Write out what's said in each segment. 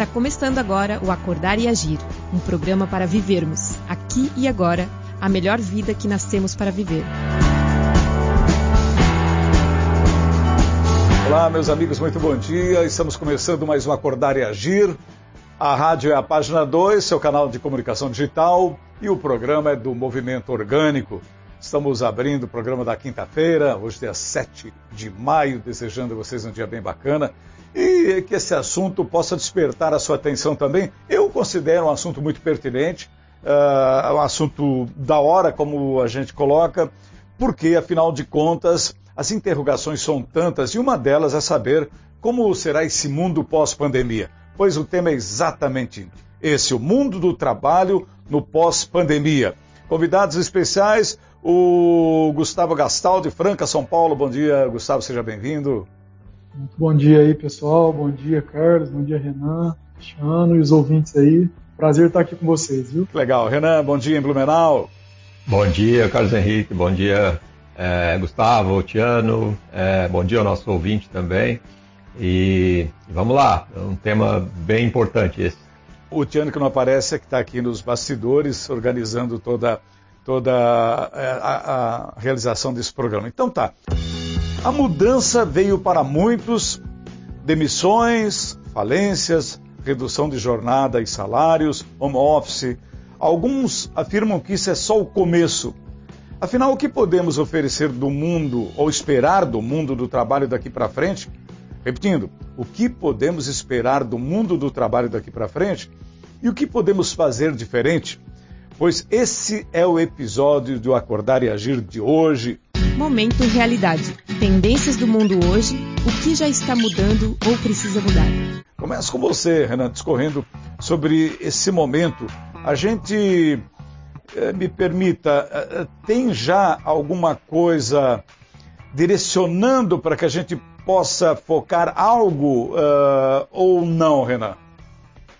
Está começando agora o Acordar e Agir, um programa para vivermos, aqui e agora, a melhor vida que nascemos para viver. Olá, meus amigos, muito bom dia. Estamos começando mais um Acordar e Agir. A rádio é a página 2, seu canal de comunicação digital, e o programa é do Movimento Orgânico. Estamos abrindo o programa da quinta-feira, hoje dia 7 de maio, desejando a vocês um dia bem bacana e que esse assunto possa despertar a sua atenção também. Eu considero um assunto muito pertinente, uh, um assunto da hora, como a gente coloca, porque, afinal de contas, as interrogações são tantas e uma delas é saber como será esse mundo pós-pandemia. Pois o tema é exatamente esse: o mundo do trabalho no pós-pandemia. Convidados especiais, o Gustavo Gastal, de Franca, São Paulo. Bom dia, Gustavo, seja bem-vindo. Muito bom dia aí, pessoal. Bom dia, Carlos. Bom dia, Renan, Cristiano e os ouvintes aí. Prazer estar aqui com vocês, viu? Legal. Renan, bom dia em Blumenau. Bom dia, Carlos Henrique. Bom dia, é, Gustavo, Tiano. É, bom dia ao nosso ouvinte também. E vamos lá, é um tema bem importante esse. O Tiano que não aparece é que está aqui nos bastidores, organizando toda, toda a, é, a, a realização desse programa. Então tá. A mudança veio para muitos, demissões, falências, redução de jornada e salários, home office. Alguns afirmam que isso é só o começo. Afinal, o que podemos oferecer do mundo ou esperar do mundo do trabalho daqui para frente? Repetindo, o que podemos esperar do mundo do trabalho daqui para frente? E o que podemos fazer diferente? Pois esse é o episódio do Acordar e Agir de hoje, Momento Realidade. Tendências do mundo hoje, o que já está mudando ou precisa mudar. Começo com você, Renan, discorrendo sobre esse momento. A gente, eh, me permita, eh, tem já alguma coisa direcionando para que a gente possa focar algo uh, ou não, Renan?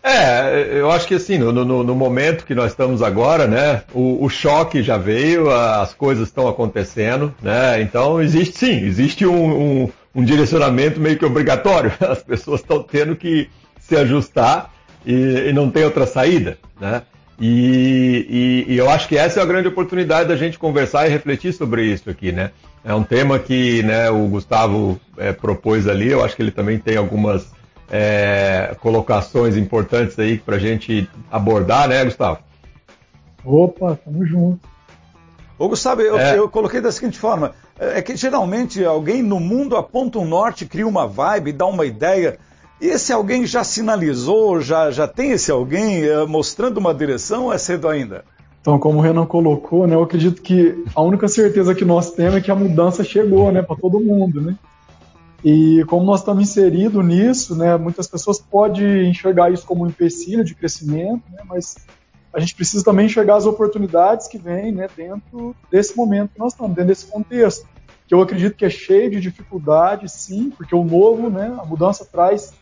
É, eu acho que assim, no, no, no, momento que nós estamos agora, né, o, o, choque já veio, as coisas estão acontecendo, né, então existe sim, existe um, um, um direcionamento meio que obrigatório, as pessoas estão tendo que se ajustar e, e, não tem outra saída, né, e, e, e, eu acho que essa é a grande oportunidade da gente conversar e refletir sobre isso aqui, né, é um tema que, né, o Gustavo é, propôs ali, eu acho que ele também tem algumas é, colocações importantes aí para a gente abordar, né, Gustavo? Opa, tamo junto. Ô, Gustavo, eu, é. eu, coloquei da seguinte forma: é que geralmente alguém no mundo aponta um norte, cria uma vibe, dá uma ideia. E esse alguém já sinalizou, já, já tem esse alguém é, mostrando uma direção ou é cedo ainda? Então, como o Renan colocou, né, eu acredito que a única certeza que nós temos é que a mudança chegou né, para todo mundo. Né? E como nós estamos inseridos nisso, né, muitas pessoas podem enxergar isso como um empecilho de crescimento, né, mas a gente precisa também enxergar as oportunidades que vêm né, dentro desse momento que nós estamos, dentro desse contexto, que eu acredito que é cheio de dificuldades, sim, porque o novo, né, a mudança traz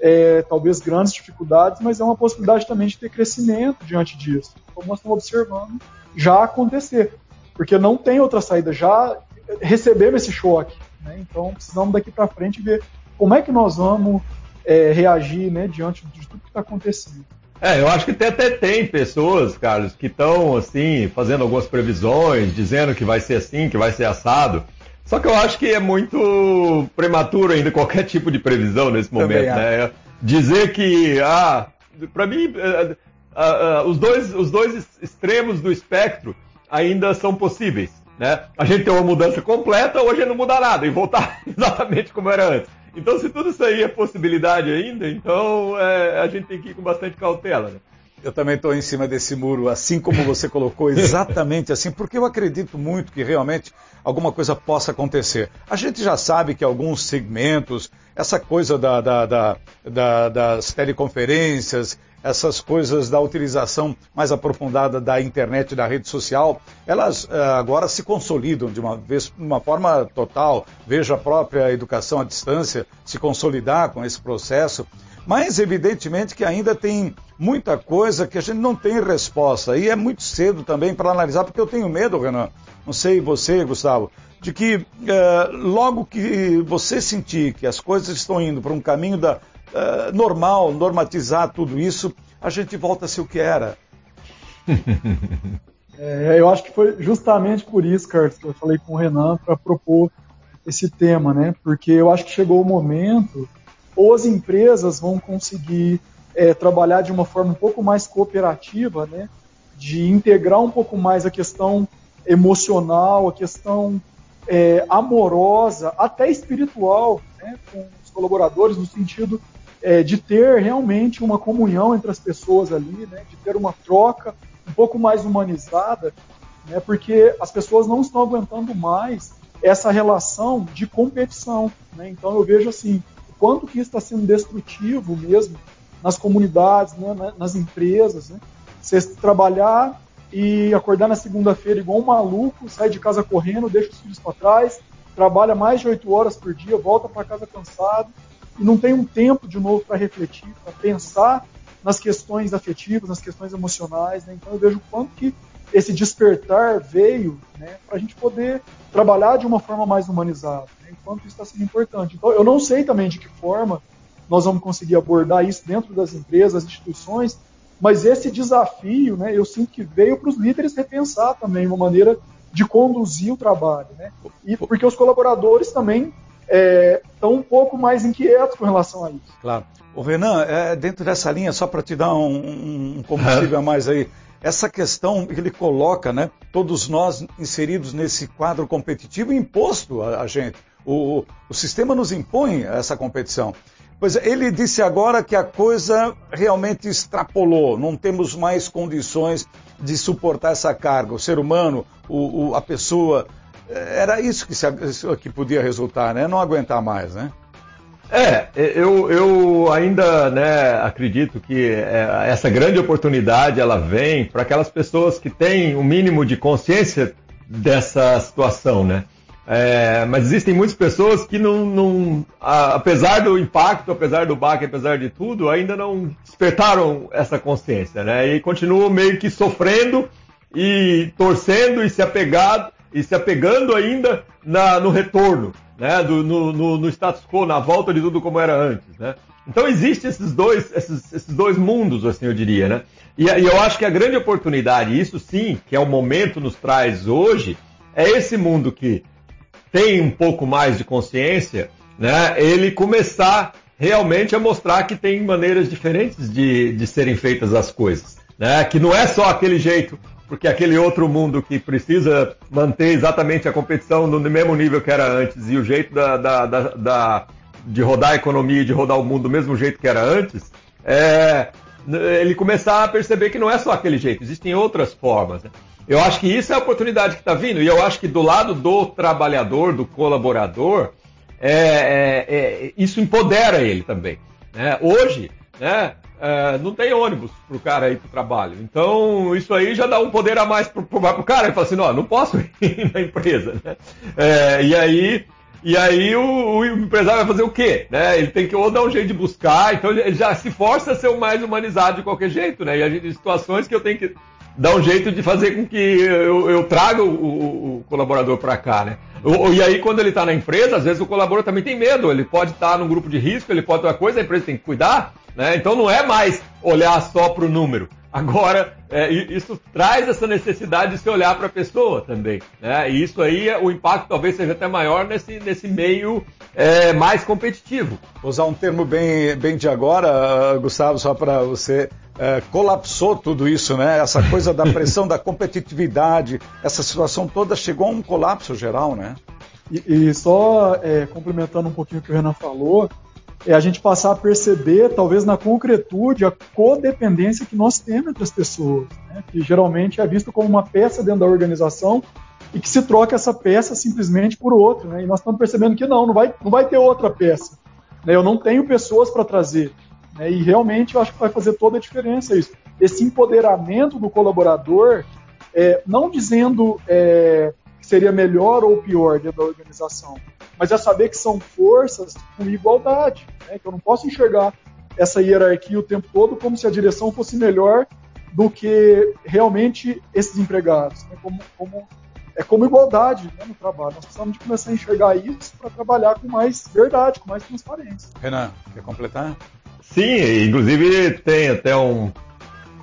é, talvez grandes dificuldades, mas é uma possibilidade também de ter crescimento diante disso, como nós estamos observando já acontecer, porque não tem outra saída, já recebemos esse choque, né? Então, precisamos daqui para frente ver como é que nós vamos é, reagir né, diante de tudo que está acontecendo. É, eu acho que até, até tem pessoas, Carlos, que estão assim, fazendo algumas previsões, dizendo que vai ser assim, que vai ser assado. Só que eu acho que é muito prematuro ainda qualquer tipo de previsão nesse momento, né? Dizer que, ah, para mim, uh, uh, uh, os, dois, os dois extremos do espectro ainda são possíveis. Né? A gente tem uma mudança completa ou a gente não muda nada e voltar exatamente como era antes. Então, se tudo isso aí é possibilidade ainda, então é, a gente tem que ir com bastante cautela. Né? Eu também estou em cima desse muro, assim como você colocou, exatamente assim, porque eu acredito muito que realmente alguma coisa possa acontecer. A gente já sabe que alguns segmentos, essa coisa da, da, da, das teleconferências, essas coisas da utilização mais aprofundada da internet e da rede social, elas uh, agora se consolidam de uma vez, de uma forma total. Veja a própria educação à distância se consolidar com esse processo. Mas, evidentemente, que ainda tem muita coisa que a gente não tem resposta. E é muito cedo também para analisar, porque eu tenho medo, Renan, não sei você, Gustavo, de que uh, logo que você sentir que as coisas estão indo para um caminho da uh, normal, normatizar tudo isso, a gente volta a ser o que era. É, eu acho que foi justamente por isso, Carlos, que eu falei com o Renan para propor esse tema, né? Porque eu acho que chegou o momento, ou as empresas vão conseguir é, trabalhar de uma forma um pouco mais cooperativa, né? De integrar um pouco mais a questão emocional, a questão é, amorosa, até espiritual, né? Com os colaboradores, no sentido é, de ter realmente uma comunhão entre as pessoas ali, né? De ter uma troca um pouco mais humanizada, né? Porque as pessoas não estão aguentando mais essa relação de competição, né? Então eu vejo assim o quanto que está sendo destrutivo mesmo nas comunidades, né, nas empresas. Né? Você trabalhar e acordar na segunda-feira igual um maluco, sai de casa correndo, deixa os filhos para trás, trabalha mais de oito horas por dia, volta para casa cansado e não tem um tempo de novo para refletir, para pensar nas questões afetivas, nas questões emocionais. Né? Então eu vejo o quanto que esse despertar veio né, para a gente poder trabalhar de uma forma mais humanizada, né? enquanto isso está sendo importante. Então eu não sei também de que forma nós vamos conseguir abordar isso dentro das empresas, das instituições, mas esse desafio, né, eu sinto que veio para os líderes repensar também uma maneira de conduzir o trabalho, né? E porque os colaboradores também estão é, um pouco mais inquietos com relação a isso. Claro. O Renan, é, dentro dessa linha, só para te dar um, um combustível a mais aí, essa questão que ele coloca, né? Todos nós inseridos nesse quadro competitivo imposto a, a gente. O, o sistema nos impõe essa competição. Pois ele disse agora que a coisa realmente extrapolou, não temos mais condições de suportar essa carga. O ser humano, o, o, a pessoa, era isso que, se, que podia resultar, né? Não aguentar mais, né? É, eu, eu ainda né, acredito que é, essa grande oportunidade ela vem para aquelas pessoas que têm o um mínimo de consciência dessa situação, né? É, mas existem muitas pessoas que não, não apesar do impacto, apesar do baque, apesar de tudo, ainda não despertaram essa consciência, né? E continuam meio que sofrendo e torcendo e se apegado e se apegando ainda na, no retorno, né? Do, no, no, no, status quo, na volta de tudo como era antes, né? Então existe esses dois, esses, esses dois mundos, assim eu diria, né? E, e eu acho que a grande oportunidade, isso sim, que é o momento nos traz hoje, é esse mundo que tem um pouco mais de consciência, né, ele começar realmente a mostrar que tem maneiras diferentes de, de serem feitas as coisas. Né, que não é só aquele jeito, porque aquele outro mundo que precisa manter exatamente a competição no mesmo nível que era antes e o jeito da, da, da, da de rodar a economia e de rodar o mundo do mesmo jeito que era antes, é, ele começar a perceber que não é só aquele jeito, existem outras formas. Né? Eu acho que isso é a oportunidade que está vindo, e eu acho que do lado do trabalhador, do colaborador, é, é, é, isso empodera ele também. Né? Hoje, né, é, não tem ônibus para o cara ir para o trabalho. Então, isso aí já dá um poder a mais para o cara. Ele fala assim, não, não posso ir na empresa. Né? É, e aí, e aí o, o, empresário vai fazer o quê? Né? Ele tem que ou dar um jeito de buscar, então ele já se força a ser o mais humanizado de qualquer jeito. Né? E a gente, situações que eu tenho que dá um jeito de fazer com que eu, eu traga o, o, o colaborador para cá, né? E aí, quando ele está na empresa, às vezes o colaborador também tem medo. Ele pode estar tá num grupo de risco, ele pode ter uma coisa, a empresa tem que cuidar, né? Então não é mais olhar só para o número. Agora, é, isso traz essa necessidade de se olhar para a pessoa também. Né? E isso aí, o impacto talvez seja até maior nesse, nesse meio é, mais competitivo. Vou usar um termo bem, bem de agora, Gustavo, só para você. É, colapsou tudo isso, né? Essa coisa da pressão, da competitividade, essa situação toda chegou a um colapso geral, né? E, e só é, complementando um pouquinho o que o Renan falou, é a gente passar a perceber, talvez na concretude, a codependência que nós temos entre as pessoas, né? que geralmente é visto como uma peça dentro da organização e que se troca essa peça simplesmente por outra. Né? E nós estamos percebendo que não, não vai, não vai ter outra peça. Né? Eu não tenho pessoas para trazer. Né? E realmente eu acho que vai fazer toda a diferença isso. Esse empoderamento do colaborador, é, não dizendo é, que seria melhor ou pior dentro da organização, mas é saber que são forças com igualdade, né? que eu não posso enxergar essa hierarquia o tempo todo como se a direção fosse melhor do que realmente esses empregados, né? como, como, é como igualdade né, no trabalho. Nós precisamos de começar a enxergar isso para trabalhar com mais verdade, com mais transparência. Renan, quer completar? Sim, inclusive tem até um,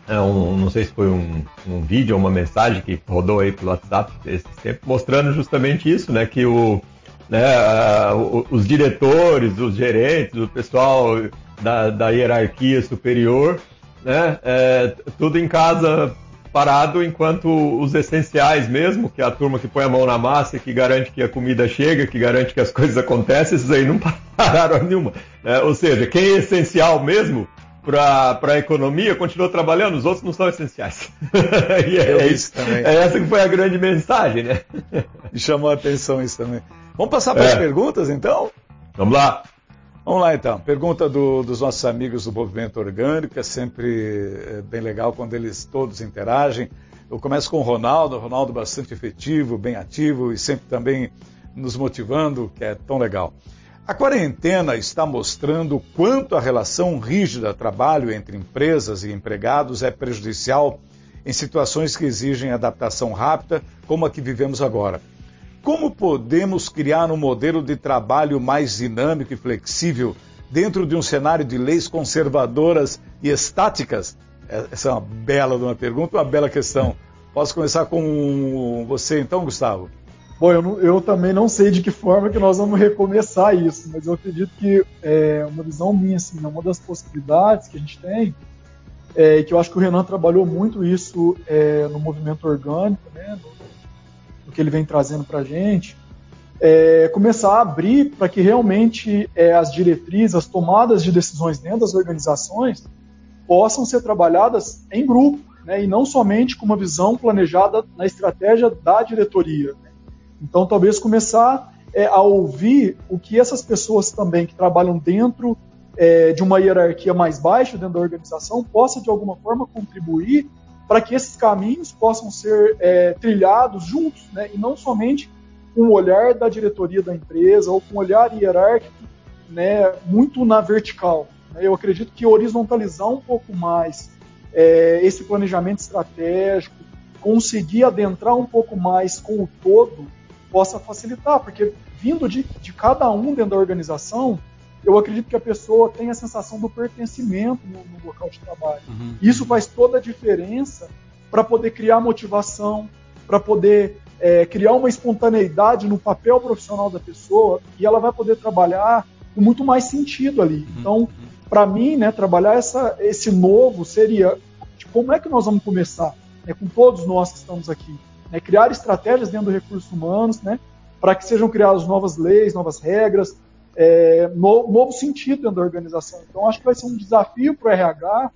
é um, não sei se foi um, um vídeo ou uma mensagem que rodou aí pelo WhatsApp esse tempo, mostrando justamente isso, né? Que o, né, uh, os diretores, os gerentes, o pessoal da, da hierarquia superior, né? É, tudo em casa parado enquanto os essenciais mesmo, que é a turma que põe a mão na massa, que garante que a comida chega, que garante que as coisas acontecem, esses aí não pararam nenhuma. Né? Ou seja, quem é essencial mesmo para a economia continua trabalhando, os outros não são essenciais. e é, é, isso, também. é essa que foi a grande mensagem, né? Chamou a atenção isso também. Vamos passar para é. as perguntas, então? Vamos lá. Vamos lá, então. Pergunta do, dos nossos amigos do Movimento Orgânico, é sempre é, bem legal quando eles todos interagem. Eu começo com o Ronaldo, Ronaldo bastante efetivo, bem ativo e sempre também nos motivando, que é tão legal. A quarentena está mostrando quanto a relação rígida trabalho entre empresas e empregados é prejudicial em situações que exigem adaptação rápida, como a que vivemos agora. Como podemos criar um modelo de trabalho mais dinâmico e flexível dentro de um cenário de leis conservadoras e estáticas? É, essa é uma bela uma pergunta, uma bela questão. Posso começar com você então, Gustavo? Bom, eu, não, eu, também não sei de que forma que nós vamos recomeçar isso, mas eu acredito que é uma visão minha, assim, né, uma das possibilidades que a gente tem, é, que eu acho que o Renan trabalhou muito isso é, no movimento orgânico, né, no, no, que ele vem trazendo para a gente, é, começar a abrir para que realmente é, as diretrizes, as tomadas de decisões dentro das organizações possam ser trabalhadas em grupo, né, e não somente com uma visão planejada na estratégia da diretoria. Né. Então, talvez começar é, a ouvir o que essas pessoas também que trabalham dentro é, de uma hierarquia mais baixa dentro da organização possa de alguma forma contribuir para que esses caminhos possam ser é, trilhados juntos, né? e não somente com o olhar da diretoria da empresa ou com o olhar hierárquico, né, muito na vertical. Né? Eu acredito que horizontalizar um pouco mais é, esse planejamento estratégico, conseguir adentrar um pouco mais com o todo, possa facilitar, porque vindo de, de cada um dentro da organização, eu acredito que a pessoa tem a sensação do pertencimento no, no local de trabalho. Uhum. Isso faz toda a diferença para poder criar motivação, para poder é, criar uma espontaneidade no papel profissional da pessoa e ela vai poder trabalhar com muito mais sentido ali. Uhum. Então, para mim, né, trabalhar essa, esse novo seria tipo, como é que nós vamos começar? É, com todos nós que estamos aqui né, criar estratégias dentro do recursos humanos, né, para que sejam criadas novas leis, novas regras, é, no, novo sentido dentro da organização. Então, acho que vai ser um desafio para o RH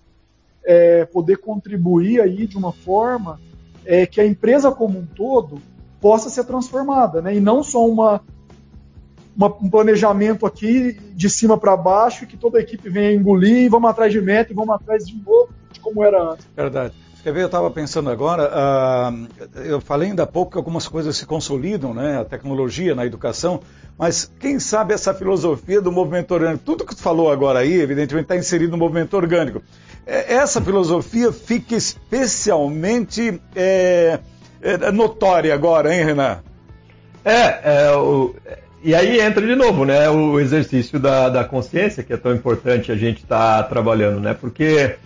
é, poder contribuir aí de uma forma é, que a empresa como um todo possa ser transformada, né, e não só uma, uma, um planejamento aqui de cima para baixo que toda a equipe venha engolir e vamos atrás de meta e vamos atrás de novo de como era antes. Verdade. Quer ver, eu estava pensando agora, uh, eu falei ainda há pouco que algumas coisas se consolidam, né? A tecnologia na educação, mas quem sabe essa filosofia do movimento orgânico, tudo que tu falou agora aí, evidentemente está inserido no movimento orgânico. É, essa filosofia fica especialmente é, é, notória agora, hein, Renan? É, é o, e aí entra de novo, né, o exercício da, da consciência, que é tão importante a gente estar tá trabalhando, né? Porque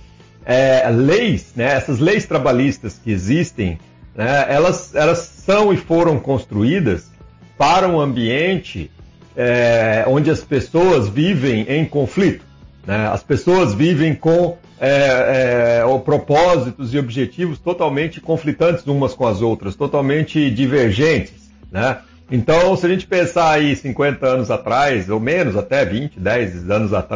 é, leis, né, essas leis trabalhistas que existem, né, elas, elas são e foram construídas para um ambiente é, onde as pessoas vivem em conflito. Né? As pessoas vivem com é, é, propósitos e objetivos totalmente conflitantes umas com as outras, totalmente divergentes. Né? Então, se a gente pensar aí 50 anos atrás, ou menos, até 20, 10 anos, at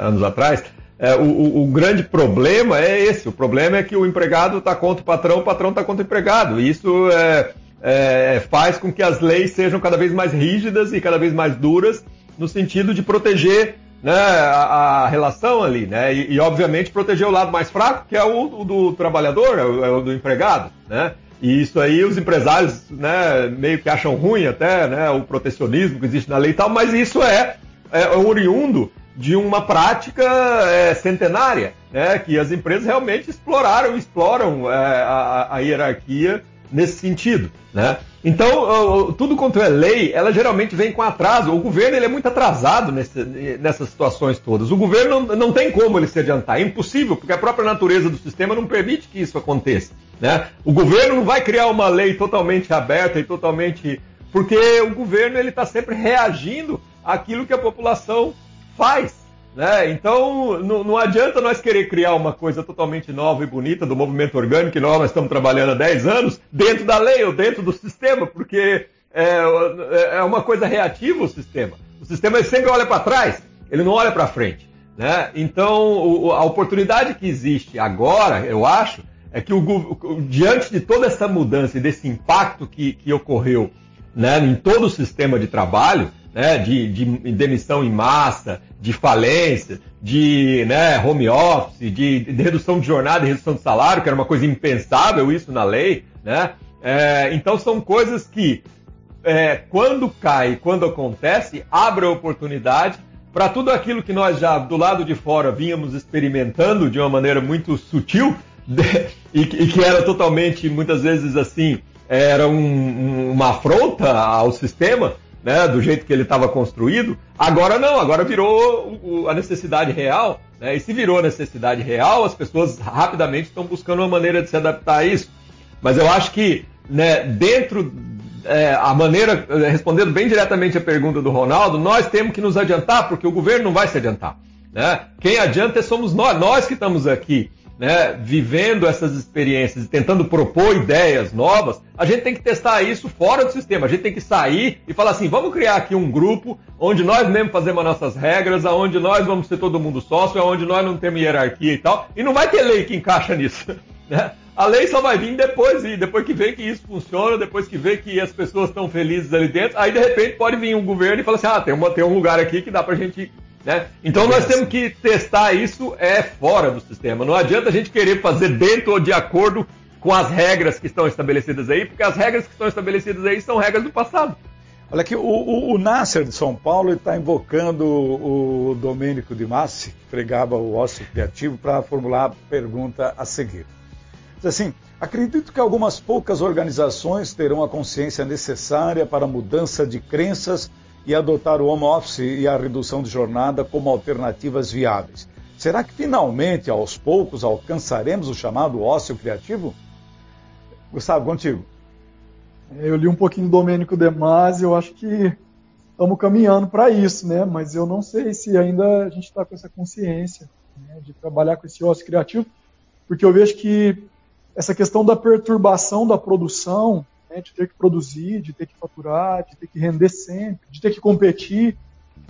anos atrás, é, o, o, grande problema é esse. O problema é que o empregado está contra o patrão, o patrão está contra o empregado. Isso é, é, faz com que as leis sejam cada vez mais rígidas e cada vez mais duras no sentido de proteger né, a, a, relação ali, né? E, e, obviamente proteger o lado mais fraco, que é o, o do trabalhador, é o, é o, do empregado, né? E isso aí os empresários, né, meio que acham ruim até, né, o protecionismo que existe na lei e tal, mas isso é, é oriundo de uma prática é, centenária, né, que as empresas realmente exploraram, exploram é, a, a, hierarquia nesse sentido, né? Então, tudo quanto é lei, ela geralmente vem com atraso. O governo ele é muito atrasado nesse, nessas situações todas. O governo não, não tem como ele se adiantar, é impossível, porque a própria natureza do sistema não permite que isso aconteça. Né? O governo não vai criar uma lei totalmente aberta e totalmente. Porque o governo ele está sempre reagindo àquilo que a população faz. Né? Então, não, não, adianta nós querer criar uma coisa totalmente nova e bonita do movimento orgânico, que nós estamos trabalhando há 10 anos, dentro da lei ou dentro do sistema, porque é, é uma coisa reativa o sistema. O sistema sempre olha para trás, ele não olha para frente. Né? Então, o, a oportunidade que existe agora, eu acho, é que o, diante de toda essa mudança e desse impacto que, que ocorreu né, em todo o sistema de trabalho, né, de, de, demissão em massa, de falência, de né, home office, de, de, redução de jornada e redução de salário, que era uma coisa impensável isso na lei. Né? É, então são coisas que, é, quando cai, quando acontece, abre a oportunidade para tudo aquilo que nós já do lado de fora vínhamos experimentando de uma maneira muito sutil de, e, que era totalmente, muitas vezes assim, era um, uma afronta ao sistema, né, do jeito que ele estava construído. Agora não, agora virou a necessidade real. Né, e se virou a necessidade real, as pessoas rapidamente estão buscando uma maneira de se adaptar a isso. Mas eu acho que né, dentro é, a maneira, respondendo bem diretamente a pergunta do Ronaldo, nós temos que nos adiantar, porque o governo não vai se adiantar. Né? Quem adianta somos nós, nós que estamos aqui né, vivendo essas experiências e tentando propor ideias novas, a gente tem que testar isso fora do sistema. A gente tem que sair e falar assim: vamos criar aqui um grupo onde nós mesmos fazemos as nossas regras, onde nós vamos ser todo mundo sócio, onde nós não temos hierarquia e tal. E não vai ter lei que encaixa nisso. Né? A lei só vai vir depois, e depois que vê que isso funciona, depois que vê que as pessoas estão felizes ali dentro, aí de repente pode vir um governo e falar assim: ah, tem, uma, tem um lugar aqui que dá pra gente né? Então nós temos que testar isso é fora do sistema. Não adianta a gente querer fazer dentro ou de acordo com as regras que estão estabelecidas aí, porque as regras que estão estabelecidas aí são regras do passado. Olha aqui, o, o, o Nasser de São Paulo está invocando o, o Domênico de Massi, que pregava o ócio criativo, para formular a pergunta a seguir. Diz assim, acredito que algumas poucas organizações terão a consciência necessária para a mudança de crenças e adotar o home office e a redução de jornada como alternativas viáveis. Será que finalmente, aos poucos, alcançaremos o chamado ócio criativo? Gustavo, contigo. Eu li um pouquinho do Domênico De Masi, eu acho que estamos caminhando para isso, né? Mas eu não sei se ainda a gente está com essa consciência né, de trabalhar com esse ócio criativo, porque eu vejo que essa questão da perturbação da produção né, de ter que produzir, de ter que faturar, de ter que render sempre, de ter que competir,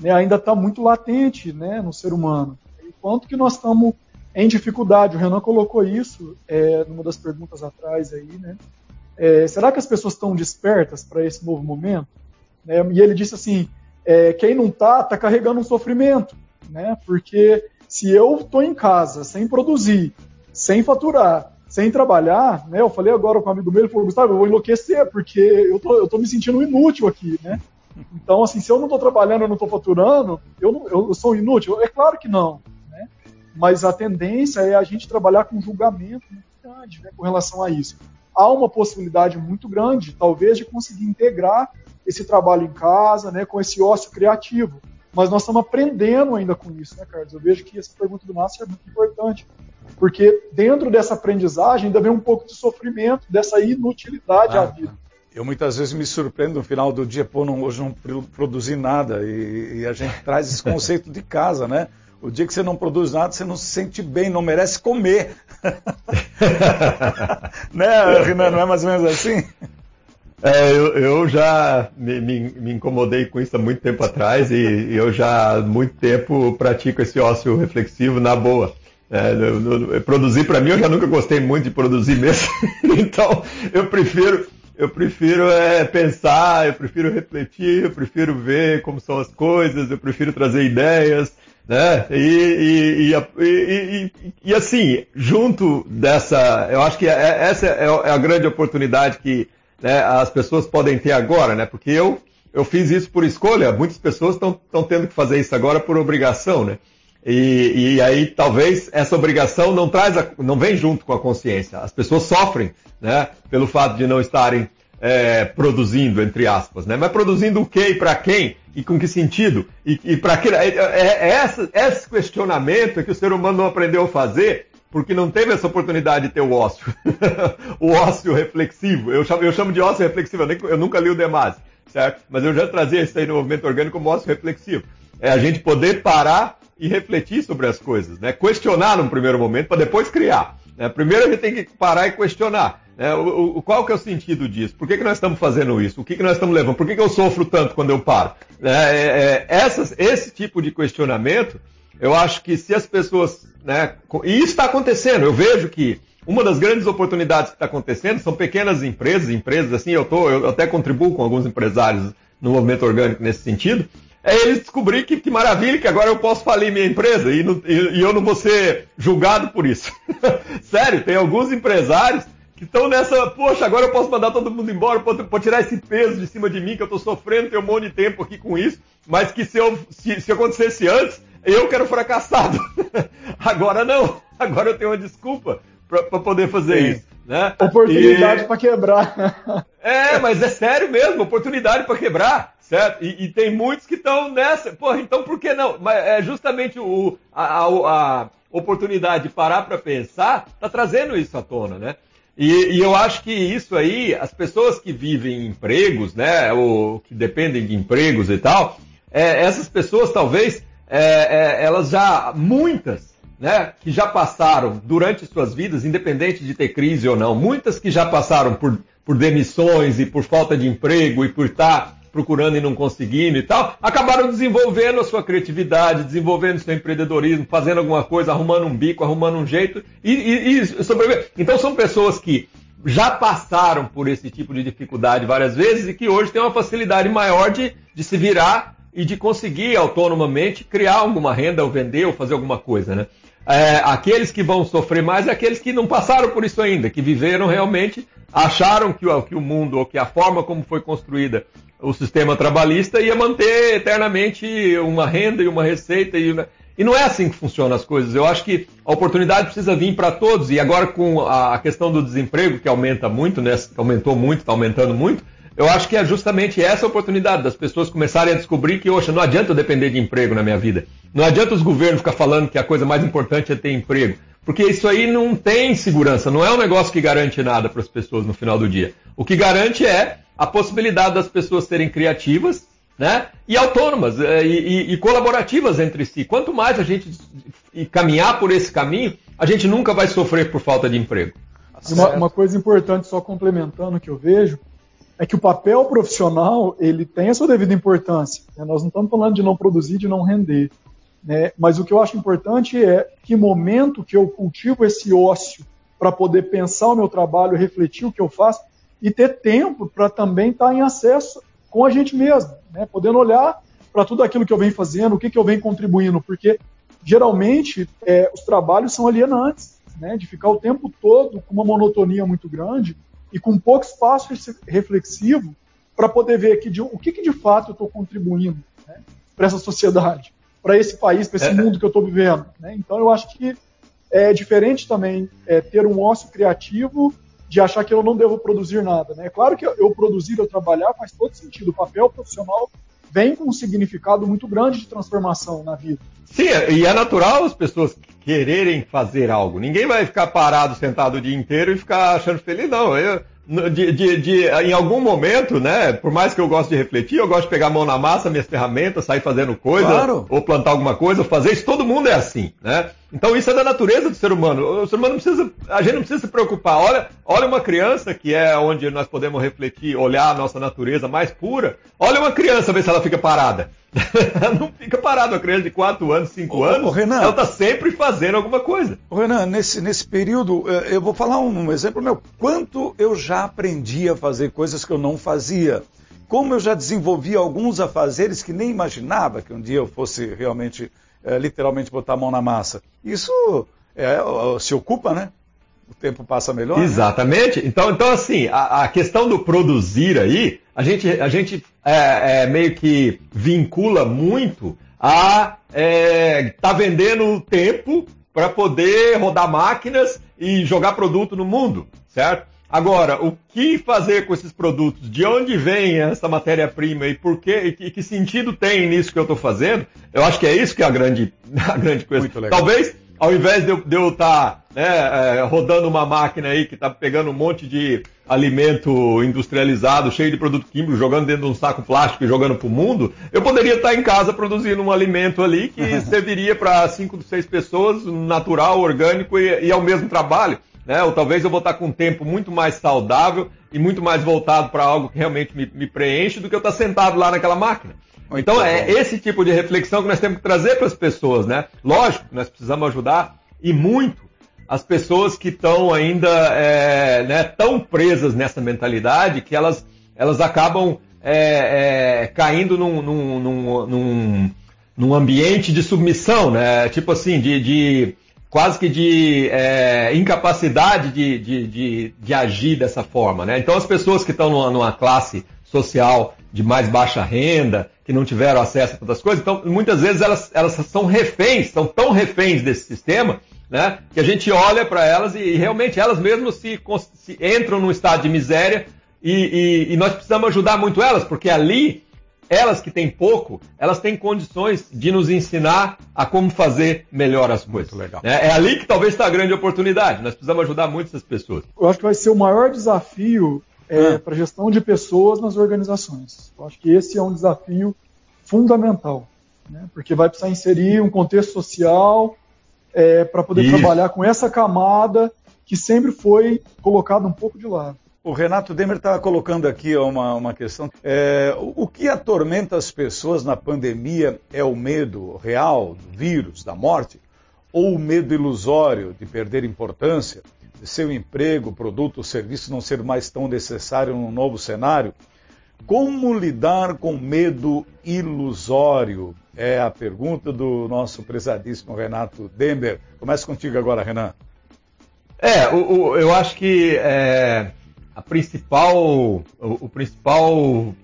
né, ainda está muito latente né, no ser humano. E quanto que nós estamos em dificuldade? O Renan colocou isso é, numa das perguntas atrás aí, né? É, será que as pessoas estão despertas para esse novo momento? Né, e ele disse assim, é, quem não está, está carregando um sofrimento, né? Porque se eu estou em casa sem produzir, sem faturar, sem trabalhar, né? Eu falei agora com um amigo meu, ele falou, Gustavo, eu vou enlouquecer, porque eu tô, eu tô me sentindo inútil aqui, né? Então, assim, se eu não estou trabalhando, eu não estou faturando, eu, não, eu sou inútil? É claro que não, né? Mas a tendência é a gente trabalhar com julgamento muito grande né, com relação a isso. Há uma possibilidade muito grande, talvez, de conseguir integrar esse trabalho em casa, né, com esse ócio criativo. Mas nós estamos aprendendo ainda com isso, né, Carlos? Eu vejo que essa pergunta do Márcio é muito importante porque dentro dessa aprendizagem ainda vem um pouco de sofrimento, dessa inutilidade ah, à vida. Eu muitas vezes me surpreendo no final do dia, pô, não, hoje não produzi nada. E, e, a gente traz esse conceito de casa, né? O dia que você não produz nada, você não se sente bem, não merece comer. né, Renan? Não é mais ou menos assim? É, eu, eu, já me, me, me, incomodei com isso há muito tempo atrás e eu já há muito tempo pratico esse ócio reflexivo na boa. É, no, no, produzir para mim eu já nunca gostei muito de produzir mesmo, então eu prefiro eu prefiro é, pensar, eu prefiro refletir, eu prefiro ver como são as coisas, eu prefiro trazer ideias, né? E, e, e, e assim, junto dessa, eu acho que é, essa é, é a grande oportunidade que né, as pessoas podem ter agora, né? Porque eu eu fiz isso por escolha, muitas pessoas estão tendo que fazer isso agora por obrigação, né? E, e, aí talvez essa obrigação não traz, a, não vem junto com a consciência. As pessoas sofrem, né, pelo fato de não estarem é, produzindo, entre aspas, né? Mas produzindo o quê e para quem? E com que sentido? E, e para que? É, é, é essa, esse questionamento que o ser humano não aprendeu a fazer porque não teve essa oportunidade de ter o ócio. o ócio reflexivo. Eu chamo, eu chamo de ócio reflexivo, eu, nem, eu nunca li o Demasi, certo? Mas eu já trazia isso aí no movimento orgânico como ócio reflexivo. É a gente poder parar e refletir sobre as coisas, né? Questionar num primeiro momento para depois criar. Né? Primeiro a gente tem que parar e questionar. Né? O, o, qual que é o sentido disso? Por que, que nós estamos fazendo isso? O que, que nós estamos levando? Por que, que eu sofro tanto quando eu paro? Né? É, é, essas, esse tipo de questionamento, eu acho que se as pessoas. Né, e isso está acontecendo, eu vejo que uma das grandes oportunidades que está acontecendo são pequenas empresas, empresas assim, eu, tô, eu até contribuo com alguns empresários no movimento orgânico nesse sentido, é eles descobrir que, que maravilha, que agora eu posso falir minha empresa e, não, e, e eu não vou ser julgado por isso. Sério, tem alguns empresários que estão nessa, poxa, agora eu posso mandar todo mundo embora, posso tirar esse peso de cima de mim, que eu estou sofrendo, tem um monte de tempo aqui com isso, mas que se, eu, se, se acontecesse antes, eu quero fracassado. agora não, agora eu tenho uma desculpa para poder fazer Sim. isso. Né? Oportunidade e... para quebrar. É, mas é sério mesmo, oportunidade para quebrar. Certo? E, e, tem muitos que estão nessa. Porra, então por que não? Mas é justamente o, a, a, a oportunidade de parar para pensar está trazendo isso à tona, né? E, e, eu acho que isso aí, as pessoas que vivem em empregos, né, ou que dependem de empregos e tal, é, essas pessoas talvez, é, é, elas já, muitas, né, que já passaram durante suas vidas, independente de ter crise ou não, muitas que já passaram por, por demissões e por falta de emprego e por estar procurando e não conseguindo e tal, acabaram desenvolvendo a sua criatividade, desenvolvendo seu empreendedorismo, fazendo alguma coisa, arrumando um bico, arrumando um jeito e, e, e sobreviver. Então são pessoas que já passaram por esse tipo de dificuldade várias vezes e que hoje têm uma facilidade maior de, de se virar e de conseguir autonomamente criar alguma renda ou vender ou fazer alguma coisa, né? É, aqueles que vão sofrer mais é aqueles que não passaram por isso ainda, que viveram realmente, acharam que o, que o mundo ou que a forma como foi construída o sistema trabalhista ia manter eternamente uma renda e uma receita. E, e não é assim que funcionam as coisas. Eu acho que a oportunidade precisa vir para todos. E agora com a questão do desemprego, que aumenta muito, né, aumentou muito, está aumentando muito, eu acho que é justamente essa oportunidade das pessoas começarem a descobrir que, oxa, não adianta eu depender de emprego na minha vida. Não adianta os governos ficar falando que a coisa mais importante é ter emprego. Porque isso aí não tem segurança, não é um negócio que garante nada para as pessoas no final do dia. O que garante é a possibilidade das pessoas serem criativas né, e autônomas é, e, e, e colaborativas entre si. Quanto mais a gente caminhar por esse caminho, a gente nunca vai sofrer por falta de emprego. Uma, uma, coisa importante, só complementando que eu vejo, é que o papel profissional ele tem a sua devida importância. Né? Nós não estamos falando de não produzir, de não render. Né? Mas o que eu acho importante é que momento que eu cultivo esse ócio para poder pensar o meu trabalho, refletir o que eu faço, e ter tempo para também estar tá em acesso com a gente mesmo, né? podendo olhar para tudo aquilo que eu venho fazendo, o que, que eu venho contribuindo, porque geralmente é, os trabalhos são alienantes, né? de ficar o tempo todo com uma monotonia muito grande e com pouco espaço reflexivo para poder ver aqui de, o que, que de fato eu estou contribuindo né? para essa sociedade, para esse país, para esse é. mundo que eu estou vivendo. Né? Então eu acho que é diferente também é, ter um ócio criativo de achar que eu não devo produzir nada. Né? É claro que eu produzir, eu trabalhar faz todo sentido. O papel profissional vem com um significado muito grande de transformação na vida. Sim, e é natural as pessoas quererem fazer algo. Ninguém vai ficar parado, sentado o dia inteiro e ficar achando feliz, não. Eu, de, de, de, em algum momento, né? Por mais que eu goste de refletir, eu gosto de pegar a mão na massa, minhas ferramentas, sair fazendo coisa, claro. ou plantar alguma coisa, ou fazer isso. Todo mundo é assim, né? Então isso é da natureza do ser humano. O ser humano não precisa, a gente não precisa se preocupar. Olha, olha uma criança que é onde nós podemos refletir, olhar a nossa natureza mais pura. Olha uma criança, ver se ela fica parada. não fica parada, uma criança de 4 anos, 5 anos, Renan, ela está sempre fazendo alguma coisa. Renan, nesse, nesse período, eh, eu vou falar um exemplo meu. Quanto eu já aprendi a fazer coisas que eu não fazia. Como eu já desenvolvi alguns afazeres que nem imaginava que um dia eu fosse realmente, é, literalmente, botar a mão na massa. Isso é, se ocupa, né? o tempo passa melhor. Né? Exatamente. Né? Então, então assim, a, a, questão do produzir aí, a gente, a gente é, é, meio que vincula muito a é, tá vendendo tempo para poder rodar máquinas e jogar produto no mundo, certo? Agora, o que fazer com esses produtos? De onde vem essa matéria-prima e por quê? E que sentido tem nisso que eu estou fazendo? Eu acho que é isso que é a grande, a grande coisa. Talvez, ao invés de eu estar tá, né, é, rodando uma máquina aí que está pegando um monte de alimento industrializado, cheio de produto químico, jogando dentro de um saco plástico e jogando para o mundo, eu poderia estar tá em casa produzindo um alimento ali que serviria para cinco, seis pessoas, natural, orgânico e, e ao mesmo trabalho né? Ou talvez eu vou estar com um tempo muito mais saudável e muito mais voltado para algo que realmente me, me, preenche do que eu estar sentado lá naquela máquina. Muito então é esse tipo de reflexão que nós temos que trazer para as pessoas, né? Lógico, nós precisamos ajudar e muito as pessoas que estão ainda é, né, tão presas nessa mentalidade que elas, elas acabam é, é, caindo num, num, num, num, num ambiente de submissão, né? Tipo assim, de, de quase que de é, incapacidade de, de, de, de, agir dessa forma. Né? Então, as pessoas que estão numa, numa, classe social de mais baixa renda, que não tiveram acesso a tantas coisas, então, muitas vezes elas, elas são reféns, são tão reféns desse sistema, né, que a gente olha para elas e, e, realmente elas mesmas se, se, entram num estado de miséria e, e, e nós precisamos ajudar muito elas, porque ali elas que têm pouco, elas têm condições de nos ensinar a como fazer melhor as coisas. Muito legal. É, é ali que talvez está a grande oportunidade. Nós precisamos ajudar muito essas pessoas. Eu acho que vai ser o maior desafio é, ah. para a gestão de pessoas nas organizações. Eu acho que esse é um desafio fundamental, né? porque vai precisar inserir um contexto social é, para poder Isso. trabalhar com essa camada que sempre foi colocada um pouco de lado. O Renato Demer está colocando aqui uma, uma questão. É, o que atormenta as pessoas na pandemia é o medo real do vírus, da morte, ou o medo ilusório de perder importância, de seu emprego, produto serviço não ser mais tão necessário num novo cenário? Como lidar com medo ilusório? É a pergunta do nosso prezadíssimo Renato Demer. Começa contigo agora, Renan. É, o, o, eu acho que é, a principal, o, o principal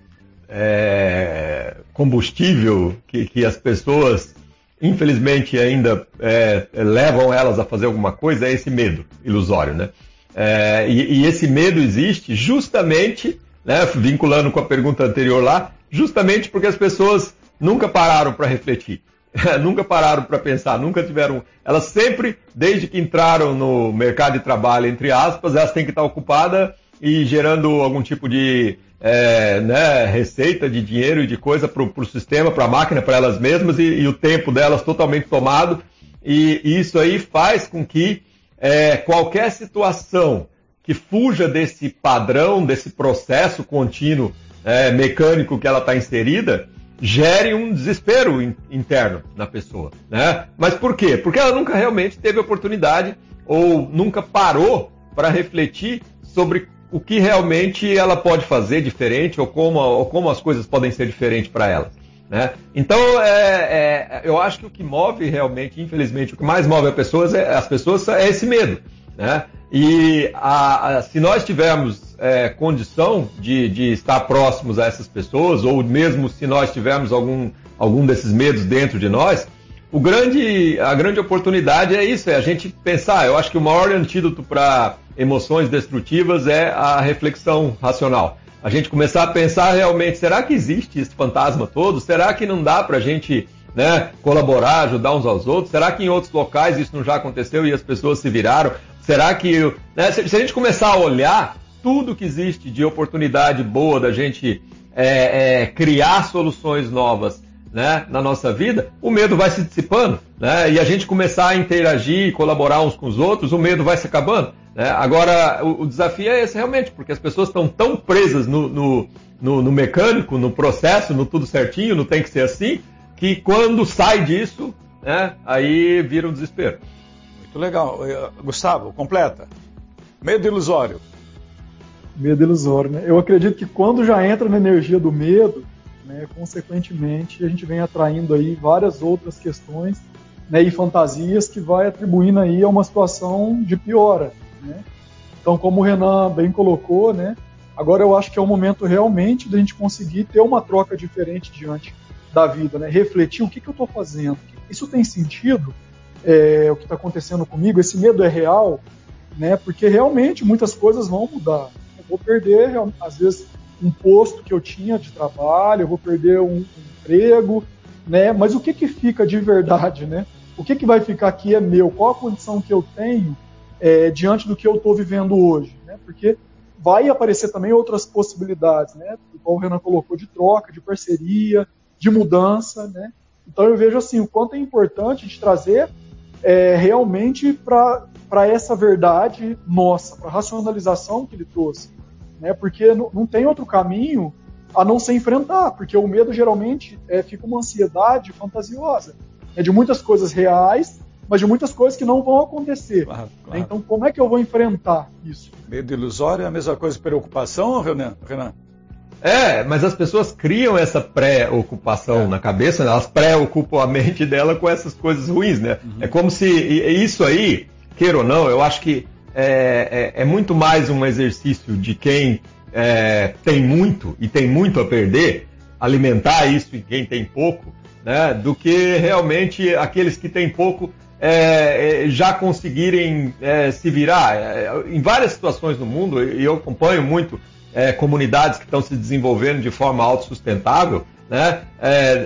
é, combustível que, que as pessoas, infelizmente, ainda é, levam elas a fazer alguma coisa é esse medo ilusório, né? É, e, e, esse medo existe justamente, né, vinculando com a pergunta anterior lá, justamente porque as pessoas nunca pararam para refletir. nunca pararam para pensar, nunca tiveram. Elas sempre, desde que entraram no mercado de trabalho, entre aspas, elas têm que estar ocupadas e gerando algum tipo de é, né, receita de dinheiro e de coisa para o sistema, para a máquina, para elas mesmas e, e, o tempo delas totalmente tomado. E, isso aí faz com que é, qualquer situação que fuja desse padrão, desse processo contínuo é, mecânico que ela está inserida, gere um desespero in, interno na pessoa. Né? Mas por quê? Porque ela nunca realmente teve oportunidade ou nunca parou para refletir sobre o que realmente ela pode fazer diferente ou como, ou como as coisas podem ser diferentes para ela. Né? Então, é, é, eu acho que o que move realmente, infelizmente, o que mais move as pessoas é, as pessoas é esse medo. Né? E a, a, se nós tivermos é, condição de, de, estar próximos a essas pessoas, ou mesmo se nós tivermos algum, algum desses medos dentro de nós, o grande, a grande oportunidade é isso, é a gente pensar. Eu acho que o maior antídoto para emoções destrutivas é a reflexão racional. A gente começar a pensar realmente, será que existe esse fantasma todo? Será que não dá para a gente né, colaborar, ajudar uns aos outros? Será que em outros locais isso não já aconteceu e as pessoas se viraram? Será que. Né, se, se, a gente começar a olhar tudo que existe de oportunidade boa da gente é, é, criar soluções novas né, na nossa vida, o medo vai se dissipando, né, e a gente começar a interagir, colaborar uns com os outros, o medo vai se acabando. Né? Agora, o, o, desafio é esse realmente, porque as pessoas estão tão presas no, no, no, no, mecânico, no processo, no tudo certinho, não tem que ser assim, que quando sai disso, né, aí vira um desespero. Muito legal. Eh, Gustavo, completa. Medo ilusório. Medo ilusório, né? Eu acredito que quando já entra na energia do medo, né, consequentemente, a gente vem atraindo aí várias outras questões né, e fantasias que vai atribuindo aí a uma situação de piora. Né? Então, como o Renan bem colocou, né, agora eu acho que é o momento realmente da gente conseguir ter uma troca diferente diante da vida, né? Refletir o que, que eu estou fazendo, isso tem sentido, é, o que está acontecendo comigo, esse medo é real, né? Porque realmente muitas coisas vão mudar. Eu vou perder, às vezes, um posto que eu tinha de trabalho, eu vou perder um, um emprego, né? Mas o que que fica de verdade, né? O que que vai ficar aqui é meu? Qual a condição que eu tenho é, diante do que eu estou vivendo hoje, né? Porque vai aparecer também outras possibilidades, né? Igual o Renan colocou, de troca, de parceria, de mudança, né? Então eu vejo assim o quanto é importante gente trazer é, realmente para essa verdade nossa, para a racionalização que ele trouxe, né? Porque não, tem outro caminho a não ser enfrentar, porque o medo geralmente é, fica uma ansiedade fantasiosa, é de muitas coisas reais, mas de muitas coisas que não vão acontecer. Claro, claro. Então, como é que eu vou enfrentar isso? Medo ilusório é a mesma coisa que preocupação, Renan? Renan? É, mas as pessoas criam essa pré-ocupação é. na cabeça, né? elas pré-ocupam a mente dela com essas coisas ruins, né? Uhum. É como se isso aí, queira ou não, eu acho que é, é, é muito mais um exercício de quem é, tem muito e tem muito a perder, alimentar isso em quem tem pouco, né, do que realmente aqueles que têm pouco é, é já conseguirem é, se virar. É, em várias situações no mundo, e eu acompanho muito comunidades que estão se desenvolvendo de forma autossustentável, né,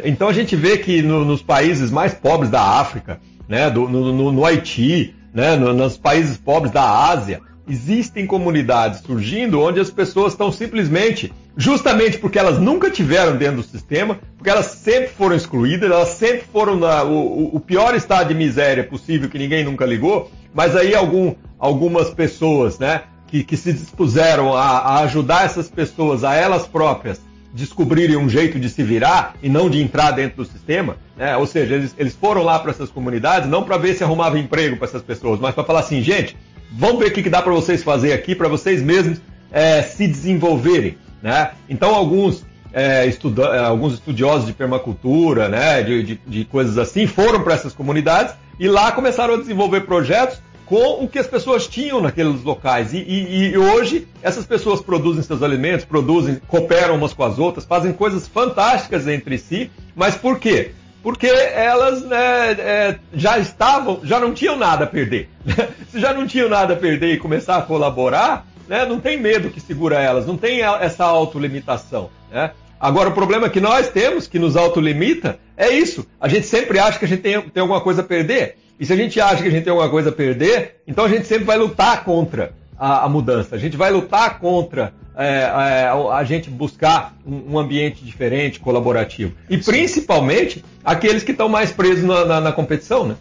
então a gente vê que no, nos países mais pobres da África, né, do, no, no, no Haiti, né, nos países pobres da Ásia, existem comunidades surgindo onde as pessoas estão simplesmente, justamente porque elas nunca tiveram dentro do sistema, porque elas sempre foram excluídas, elas sempre foram na, o, o, pior estado de miséria possível que ninguém nunca ligou, mas aí algum, algumas pessoas, né, que, que se dispuseram a, a ajudar essas pessoas, a elas próprias, descobrirem um jeito de se virar e não de entrar dentro do sistema, né? ou seja, eles, eles foram lá para essas comunidades não para ver se arrumava emprego para essas pessoas, mas para falar assim, gente, Vamos ver o que dá para vocês fazer aqui, para vocês mesmos é, se desenvolverem. Né? Então, alguns, é, estuda é, alguns estudiosos de permacultura, né, de, de, de coisas assim, foram para essas comunidades e lá começaram a desenvolver projetos com o que as pessoas tinham naqueles locais. E, e, e, hoje essas pessoas produzem seus alimentos, produzem, cooperam umas com as outras, fazem coisas fantásticas entre si. Mas por quê? porque elas né, é, já estavam, já não tinham nada a perder. Se já não tinham nada a perder e começar a colaborar, né, não tem medo que segura elas, não tem essa autolimitação. Né? Agora, o problema que nós temos, que nos autolimita, é isso. A gente sempre acha que a gente tem, tem alguma coisa a perder. E se a gente acha que a gente tem alguma coisa a perder, então a gente sempre vai lutar contra a, a mudança. A gente vai lutar contra é, é, a gente buscar um, um, ambiente diferente, colaborativo. E principalmente aqueles que estão mais presos na, na, na, competição, né?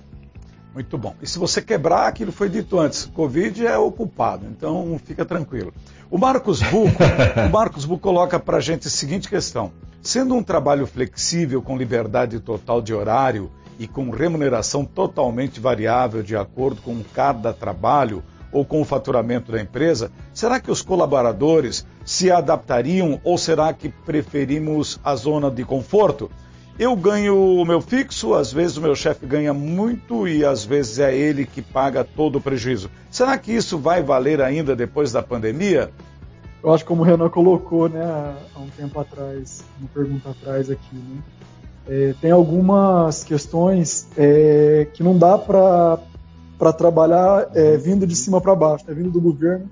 Muito bom. E se você quebrar, aquilo foi dito antes, Covid é o culpado, então fica tranquilo. O Marcos Buco, o Marcos Buco coloca para a gente a seguinte questão: sendo um trabalho flexível com liberdade total de horário e com remuneração totalmente variável de acordo com cada trabalho, ou com o faturamento da empresa, será que os colaboradores se adaptariam ou será que preferimos a zona de conforto? Eu ganho o meu fixo, às vezes o meu chefe ganha muito e às vezes é ele que paga todo o prejuízo. Será que isso vai valer ainda depois da pandemia? Eu acho como o Renan colocou né, há um tempo atrás, uma pergunta atrás aqui, né? É, tem algumas questões é, que não dá para trabalhar é, vindo de cima para baixo, né, vindo do governo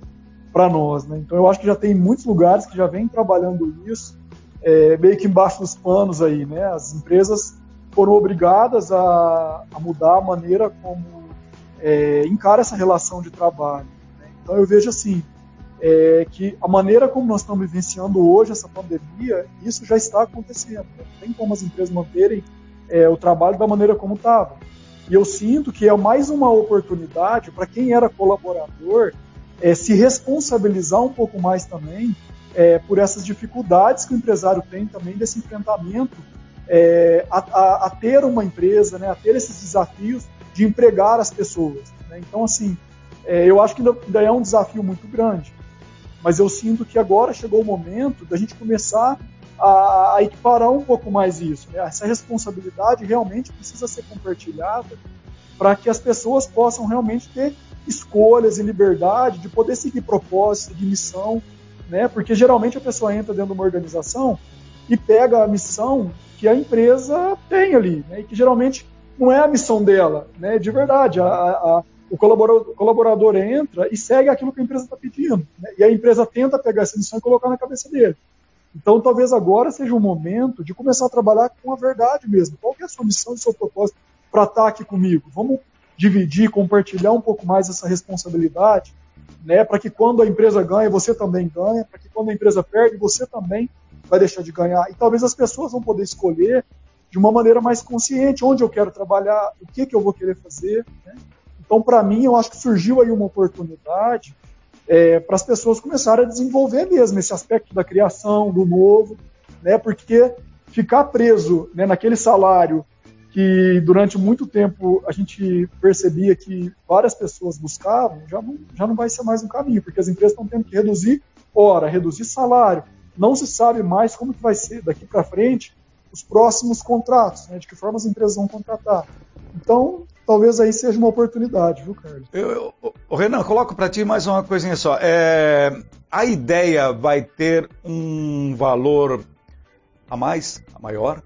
para nós. Né? Então eu acho que já tem muitos lugares que já vêm trabalhando isso, é, meio que embaixo dos panos aí. Né? As empresas foram obrigadas a, a mudar a maneira como é, encara essa relação de trabalho. Né? Então eu vejo assim, é, que a maneira como nós estamos vivenciando hoje essa pandemia, isso já está acontecendo. Não tem como as empresas manterem é, o trabalho da maneira como estava. E eu sinto que é mais uma oportunidade para quem era colaborador é, se responsabilizar um pouco mais também é, por essas dificuldades que o empresário tem também desse enfrentamento é, a, a, a, ter uma empresa, né, a ter esses desafios de empregar as pessoas. Né? Então, assim, é, eu acho que ainda é um desafio muito grande. Mas eu sinto que agora chegou o momento da gente começar a, a equiparar um pouco mais isso. Né? Essa responsabilidade realmente precisa ser compartilhada para que as pessoas possam realmente ter escolhas e liberdade de poder seguir propósito, de missão, né? Porque geralmente a pessoa entra dentro de uma organização e pega a missão que a empresa tem ali, né, e que geralmente não é a missão dela, né, de verdade. A, a, o colaborador, colaborador, entra e segue aquilo que a empresa está pedindo, né, e a empresa tenta pegar essa missão e colocar na cabeça dele. Então, talvez agora seja o momento de começar a trabalhar com a verdade mesmo. Qual é a sua missão e seu propósito para estar aqui comigo? Vamos dividir, compartilhar um pouco mais essa responsabilidade, né, para que quando a empresa ganha, você também ganha, para que quando a empresa perde, você também vai deixar de ganhar. E talvez as pessoas vão poder escolher de uma maneira mais consciente onde eu quero trabalhar, o que, que eu vou querer fazer. Né? Então, para mim, eu acho que surgiu aí uma oportunidade é, para as pessoas começarem a desenvolver mesmo esse aspecto da criação, do novo, né? porque ficar preso né, naquele salário que durante muito tempo a gente percebia que várias pessoas buscavam, já não, já não vai ser mais um caminho, porque as empresas estão tendo que reduzir hora, reduzir salário. Não se sabe mais como que vai ser daqui para frente os próximos contratos, né, de que forma as empresas vão contratar. Então, talvez aí seja uma oportunidade, viu, Carlos? Eu, eu, o Renan, coloco para ti mais uma coisinha só. É, a ideia vai ter um valor a mais, a maior?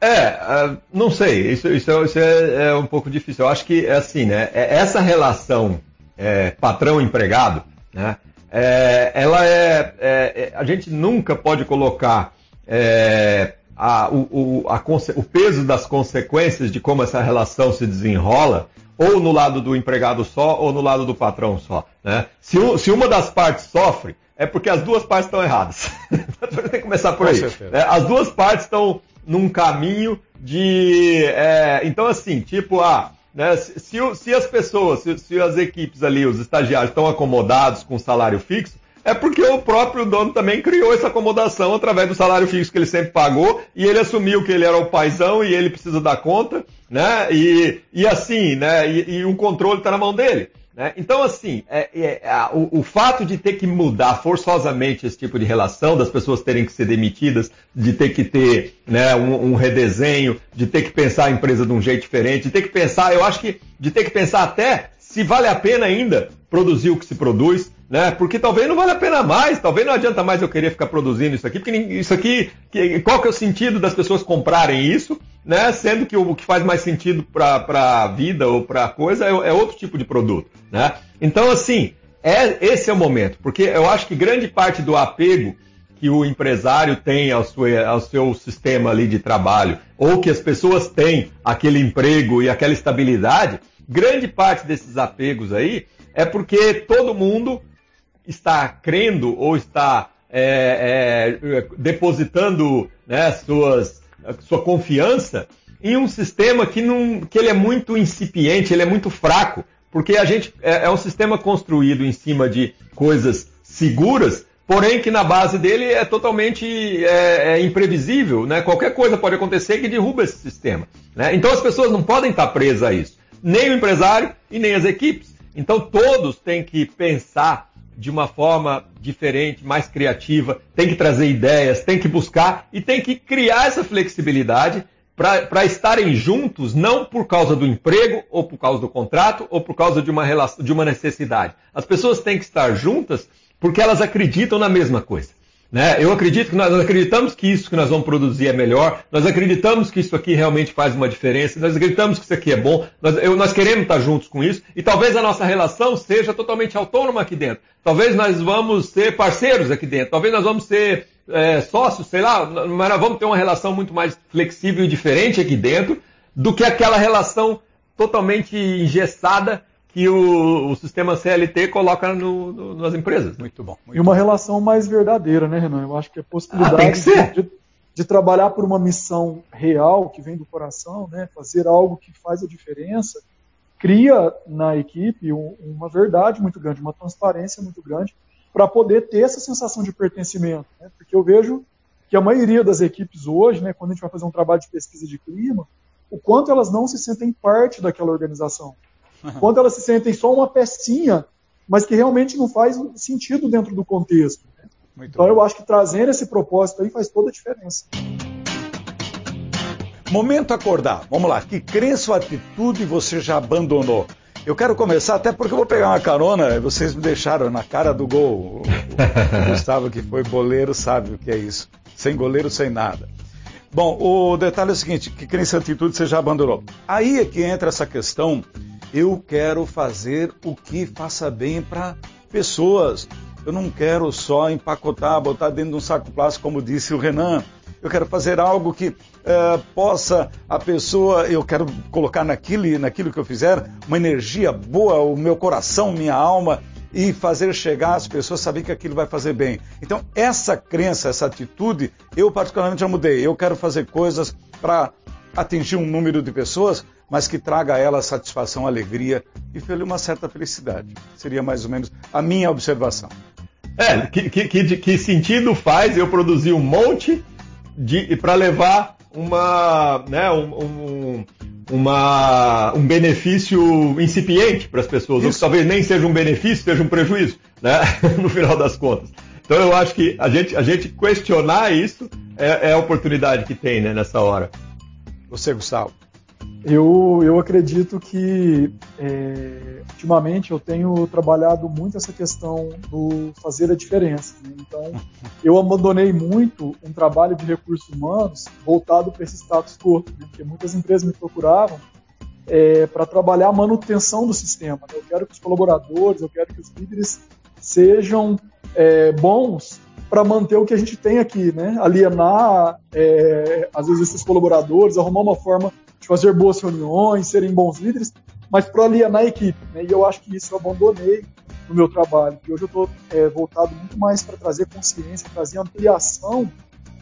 É, uh, não sei, isso, isso, é, isso é, é, um pouco difícil. Eu acho que é assim, né? É, essa relação é, patrão-empregado, né? É, ela é, é, A gente nunca pode colocar a, o, o, a, o peso das consequências de como essa relação se desenrola ou no lado do empregado só ou no lado do patrão só. Né? Se, se uma das partes sofre, é porque as duas partes estão erradas. Tem que começar por aí. É, as duas partes estão num caminho de. É, então, assim, tipo, ah, né, se, se, as pessoas, se, se, as equipes ali, os estagiários, estão acomodados com salário fixo, é porque o próprio dono também criou essa acomodação através do salário fixo que ele sempre pagou e ele assumiu que ele era o paizão e ele precisa dar conta, né? E, e assim, né? E, e o controle está na mão dele. Né? Então, assim, é, é, é, o, o, fato de ter que mudar forçosamente esse tipo de relação, das pessoas terem que ser demitidas, de ter que ter né, um, um, redesenho, de ter que pensar a empresa de um jeito diferente, de ter que pensar, eu acho que de ter que pensar até se vale a pena ainda produzir o que se produz, né? Porque talvez não vale a pena mais, talvez não adianta mais eu querer ficar produzindo isso aqui, porque isso aqui, qual que é o sentido das pessoas comprarem isso, né? Sendo que o que faz mais sentido para a vida ou para a coisa é, é, outro tipo de produto, né? Então, assim, é, esse é o momento, porque eu acho que grande parte do apego que o empresário tem ao seu, ao seu sistema ali de trabalho, ou que as pessoas têm aquele emprego e aquela estabilidade, grande parte desses apegos aí é porque todo mundo está crendo ou está é, é, depositando né, suas, sua confiança em um sistema que, não, que ele é muito incipiente, ele é muito fraco, porque a gente é, é um sistema construído em cima de coisas seguras, porém que na base dele é totalmente é, é, imprevisível, né? Qualquer coisa pode acontecer que derruba esse sistema. Né? Então as pessoas não podem estar presas a isso, nem o empresário e nem as equipes. Então todos têm que pensar de uma forma diferente, mais criativa, tem que trazer ideias, tem que buscar e tem que criar essa flexibilidade para estarem juntos, não por causa do emprego, ou por causa do contrato, ou por causa de uma, relação, de uma necessidade. As pessoas têm que estar juntas porque elas acreditam na mesma coisa. Né? Eu acredito que nós, nós acreditamos que isso que nós vamos produzir é melhor, nós acreditamos que isso aqui realmente faz uma diferença, nós acreditamos que isso aqui é bom, nós, eu, nós queremos estar juntos com isso, e talvez a nossa relação seja totalmente autônoma aqui dentro. Talvez nós vamos ser parceiros aqui dentro, talvez nós vamos ser é, sócios, sei lá, mas nós vamos ter uma relação muito mais flexível e diferente aqui dentro do que aquela relação totalmente engessada que o, o sistema CLT coloca no, no, nas empresas. Muito bom. Muito e uma bom. relação mais verdadeira, né, Renan? Eu acho que a possibilidade ah, que de, de, trabalhar por uma missão real que vem do coração, né, fazer algo que faz a diferença, cria na equipe um, uma verdade muito grande, uma transparência muito grande para poder ter essa sensação de pertencimento. Né? Porque eu vejo que a maioria das equipes hoje, né, quando a gente vai fazer um trabalho de pesquisa de clima, o quanto elas não se sentem parte daquela organização quando elas se sentem só uma pecinha, mas que realmente não faz sentido dentro do contexto. Né? então bom. eu acho que trazendo esse propósito aí faz toda a diferença. Momento acordar. Vamos lá. Que crença ou atitude você já abandonou? Eu quero começar até porque eu vou pegar uma carona. Vocês me deixaram na cara do gol. O Gustavo, que foi boleiro, sabe o que é isso. sem goleiro, sem nada. Bom, o detalhe é o seguinte, que crença atitude você já abandonou. Aí é que entra essa questão, eu quero fazer o que faça bem para pessoas. Eu não quero só empacotar, botar dentro de um saco plástico, como disse o Renan. Eu quero fazer algo que uh, possa a pessoa, eu quero colocar naquilo, naquilo que eu fizer uma energia boa, o meu coração, minha alma, e fazer chegar as pessoas saber que aquilo vai fazer bem. Então, essa crença, essa atitude, eu particularmente já mudei. Eu quero fazer coisas para atingir um número de pessoas, mas que traga a ela satisfação, alegria e uma certa felicidade. Seria mais ou menos a minha observação. É, que, que, que sentido faz eu produzir um monte de para levar uma, né, um, um, uma, um benefício incipiente para as pessoas, Isso. ou que talvez nem seja um benefício, seja um prejuízo, né, no final das contas. Então eu acho que a gente, a gente questionar isso é, é a oportunidade que tem né, nessa hora. Você, Gustavo. Eu, eu acredito que é, ultimamente eu tenho trabalhado muito essa questão do fazer a diferença. Né? Então, eu abandonei muito um trabalho de recursos humanos voltado para esse status quo, né? porque muitas empresas me procuravam é, para trabalhar a manutenção do sistema. Né? Eu quero que os colaboradores, eu quero que os líderes sejam é, bons para manter o que a gente tem aqui, né? Alienar, é, às vezes, esses colaboradores, arrumar uma forma de fazer boas reuniões, serem bons líderes, mas para alienar a equipe. Né? E eu acho que isso eu abandonei no meu trabalho. E hoje eu estou é, voltado muito mais para trazer consciência, trazer ampliação,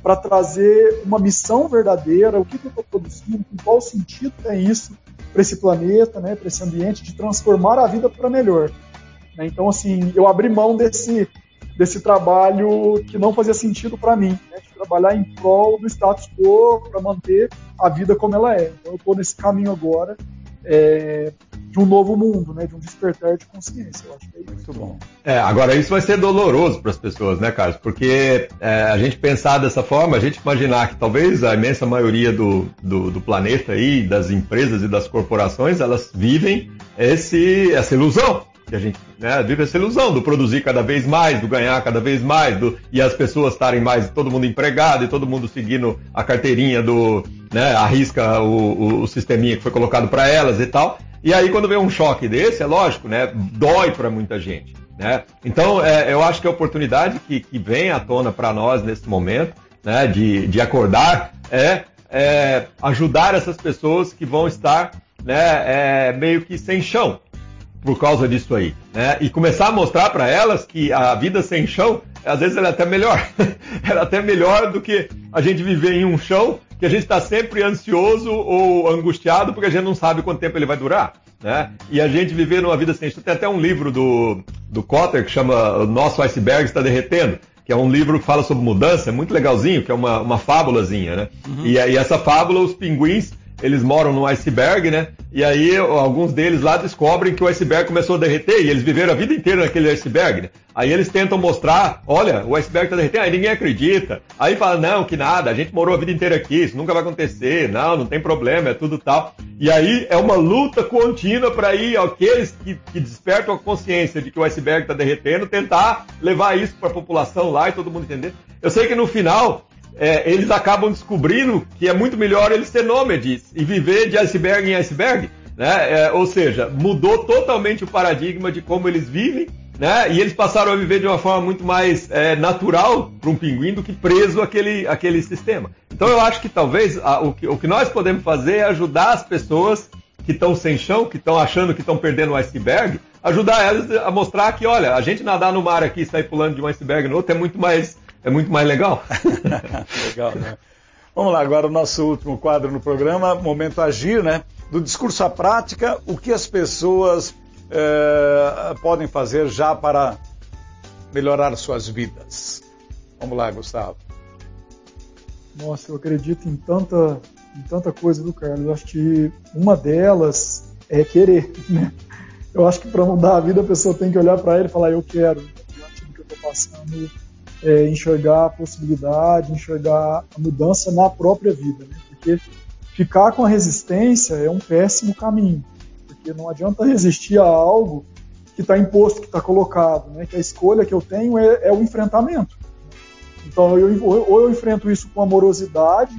para trazer uma missão verdadeira, o que, que eu estou produzindo, com qual sentido tem isso para esse planeta, né, para esse ambiente, de transformar a vida para melhor. Né? Então, assim, eu abri mão desse, desse trabalho que não fazia sentido para mim, né, de trabalhar em prol do status quo para manter a vida como ela é. Então eu estou nesse caminho agora é, de um novo mundo, né, de um despertar de consciência. Eu acho que é isso. Muito bom. É, agora isso vai ser doloroso para as pessoas, né, Carlos? Porque é, a gente pensar dessa forma, a gente imaginar que talvez a imensa maioria do, do, do planeta aí, das empresas e das corporações, elas vivem esse, essa ilusão que a gente né, vive essa ilusão do produzir cada vez mais, do ganhar cada vez mais, do, e as pessoas estarem mais, todo mundo empregado e todo mundo seguindo a carteirinha do, né, arrisca o, o, o sisteminha que foi colocado para elas e tal. E aí quando vem um choque desse, é lógico, né, dói para muita gente. Né? Então é, eu acho que a oportunidade que, que vem à tona para nós nesse momento, né, de, de acordar, é, é ajudar essas pessoas que vão estar né, é, meio que sem chão, por causa disso aí, né? E começar a mostrar para elas que a vida sem chão, às vezes ela é até melhor. ela é até melhor do que a gente viver em um chão que a gente está sempre ansioso ou angustiado porque a gente não sabe quanto tempo ele vai durar. Né? E a gente viver numa vida sem chão. Tem até um livro do, do Cotter que chama O Nosso Iceberg Está Derretendo, que é um livro que fala sobre mudança, é muito legalzinho, que é uma, uma fábulazinha, né? Uhum. E, e essa fábula, os pinguins eles moram no iceberg, né? E aí alguns deles lá descobrem que o iceberg começou a derreter e eles viveram a vida inteira naquele iceberg. Né? Aí eles tentam mostrar, olha, o iceberg está derretendo, aí ninguém acredita. Aí fala, não, que nada, a gente morou a vida inteira aqui, isso nunca vai acontecer, não, não tem problema, é tudo tal. E aí é uma luta contínua para ir aqueles que, que, despertam a consciência de que o iceberg está derretendo, tentar levar isso para a população lá e todo mundo entender. Eu sei que no final é, eles acabam descobrindo que é muito melhor eles ser nômades e viver de iceberg em iceberg. Né? É, ou seja, mudou totalmente o paradigma de como eles vivem, né? E eles passaram a viver de uma forma muito mais é, natural para um pinguim do que preso àquele, àquele sistema. Então eu acho que talvez a, o, que, o que nós podemos fazer é ajudar as pessoas que estão sem chão, que estão achando que estão perdendo o iceberg, ajudar elas a mostrar que, olha, a gente nadar no mar aqui e sair pulando de um iceberg no outro é muito mais é muito mais legal. legal, né? Vamos lá, agora o nosso último quadro no programa, Momento Agir, né? Do discurso à prática, o que as pessoas é, podem fazer já para melhorar suas vidas. Vamos lá, Gustavo. Nossa, eu acredito em tanta, em tanta coisa, do Carlos? Eu acho que uma delas é querer, né? Eu acho que para mudar a vida a pessoa tem que olhar para ele e falar, eu quero, diante do que eu estou passando, é, enxergar a possibilidade, enxergar a mudança na própria vida, né? porque ficar com a resistência é um péssimo caminho, porque não adianta resistir a algo que está imposto, que está colocado, né? que a escolha que eu tenho é, é o enfrentamento. Então, eu, ou eu enfrento isso com amorosidade,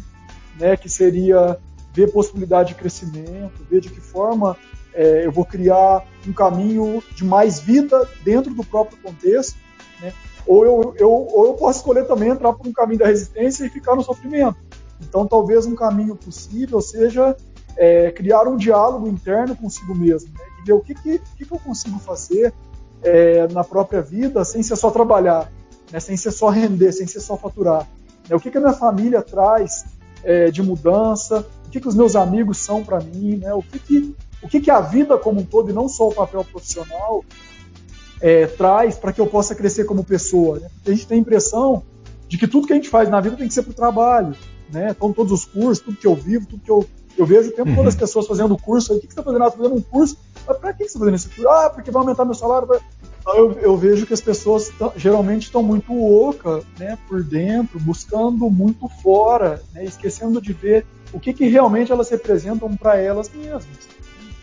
né, que seria ver possibilidade de crescimento, ver de que forma é, eu vou criar um caminho de mais vida dentro do próprio contexto, né? Ou, eu, eu, ou eu posso escolher também entrar por um caminho da resistência e ficar no sofrimento. Então, talvez um caminho possível seja é, criar um diálogo interno consigo mesmo, né? e ver o que, que, que, eu consigo fazer é, na própria vida sem ser só trabalhar, né? sem ser só render, sem ser só faturar. Né? O que, que a minha família traz é, de mudança, o que, que os meus amigos são para mim, né? o, que, que, o que, que a vida como um todo, e não só o papel profissional, é, traz para que eu possa crescer como pessoa. Né? Porque a gente tem a impressão de que tudo que a gente faz na vida tem que ser para o trabalho. Né? Então, todos os cursos, tudo que eu vivo, tudo que eu, eu vejo o tempo uhum. todo as pessoas fazendo curso. O que, que você está fazendo? Ah, fazendo um curso. Mas para que você está fazendo esse curso? Ah, porque vai aumentar meu salário. Então, eu, eu, vejo que as pessoas geralmente estão muito loucas né, por dentro, buscando muito fora, né, esquecendo de ver o que, que realmente elas representam para elas mesmas.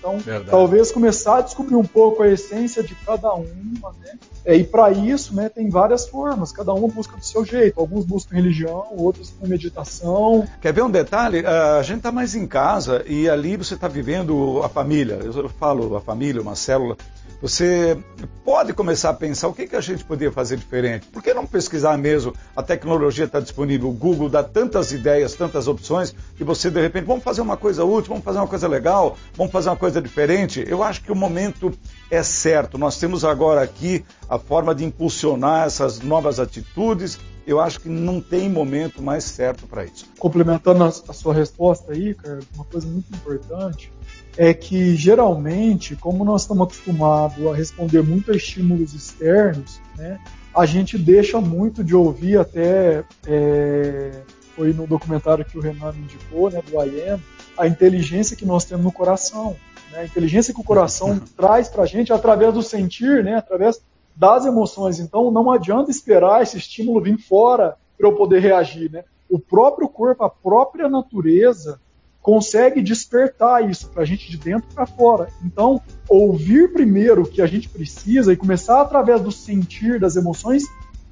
Então, Verdade. talvez começar a descobrir um pouco a essência de cada uma, né? É, e para isso, né, tem várias formas, cada um busca do seu jeito. Alguns buscam religião, outros com meditação. Quer ver um detalhe? A gente está mais em casa e ali você está vivendo a família. Eu falo a família, uma célula. Você pode começar a pensar o que, que a gente poderia fazer diferente. Por que não pesquisar mesmo? A tecnologia está disponível, o Google dá tantas ideias, tantas opções, que você de repente, vamos fazer uma coisa útil, vamos fazer uma coisa legal, vamos fazer uma coisa diferente. Eu acho que o momento é certo. Nós temos agora aqui a forma de impulsionar essas novas atitudes. Eu acho que não tem momento mais certo para isso. Complementando a sua resposta aí, cara, uma coisa muito importante é que geralmente, como nós estamos acostumados a responder muito a estímulos externos, né, a gente deixa muito de ouvir até é, foi no documentário que o Renan indicou, né, do IAM, a inteligência que nós temos no coração, né, a inteligência que o coração traz para a gente através do sentir, né, através das emoções. Então, não adianta esperar esse estímulo vir fora para eu poder reagir, né? O próprio corpo, a própria natureza consegue despertar isso para a gente de dentro para fora. Então, ouvir primeiro o que a gente precisa e começar através do sentir das emoções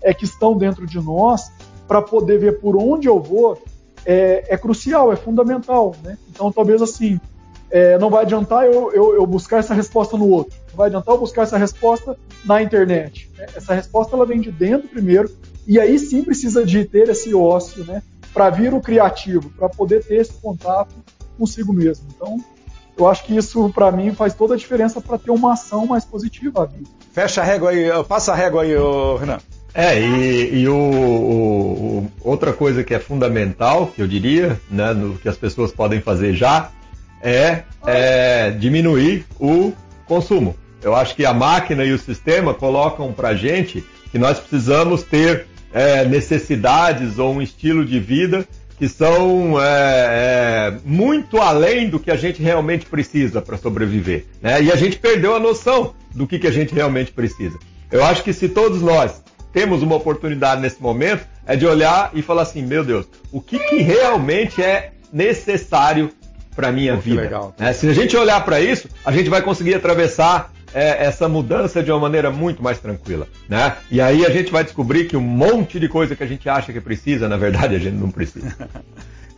é que estão dentro de nós para poder ver por onde eu vou é, é crucial, é fundamental. Né? Então, talvez assim, é, não vai adiantar eu, eu, eu, buscar essa resposta no outro. Não vai adiantar eu buscar essa resposta na internet. Né? Essa resposta ela vem de dentro primeiro e aí sim precisa de ter esse ócio, né? Para vir o criativo, para poder ter esse contato consigo mesmo. Então, eu acho que isso, para mim, faz toda a diferença para ter uma ação mais positiva à vida. Fecha a régua aí, passa a régua aí, Renan. É, e, e o, o, outra coisa que é fundamental, que eu diria, né, no, que as pessoas podem fazer já, é, é diminuir o consumo. Eu acho que a máquina e o sistema colocam para gente que nós precisamos ter é, necessidades ou um estilo de vida que são é, é, muito além do que a gente realmente precisa para sobreviver. Né? E a gente perdeu a noção do que, que a gente realmente precisa. Eu acho que se todos nós temos uma oportunidade nesse momento, é de olhar e falar assim, meu Deus, o que, que realmente é necessário para minha Pô, vida? Né? Se a gente olhar para isso, a gente vai conseguir atravessar é, essa mudança de uma maneira muito mais tranquila, né? E aí a gente vai descobrir que um monte de coisa que a gente acha que precisa, na verdade a gente não precisa.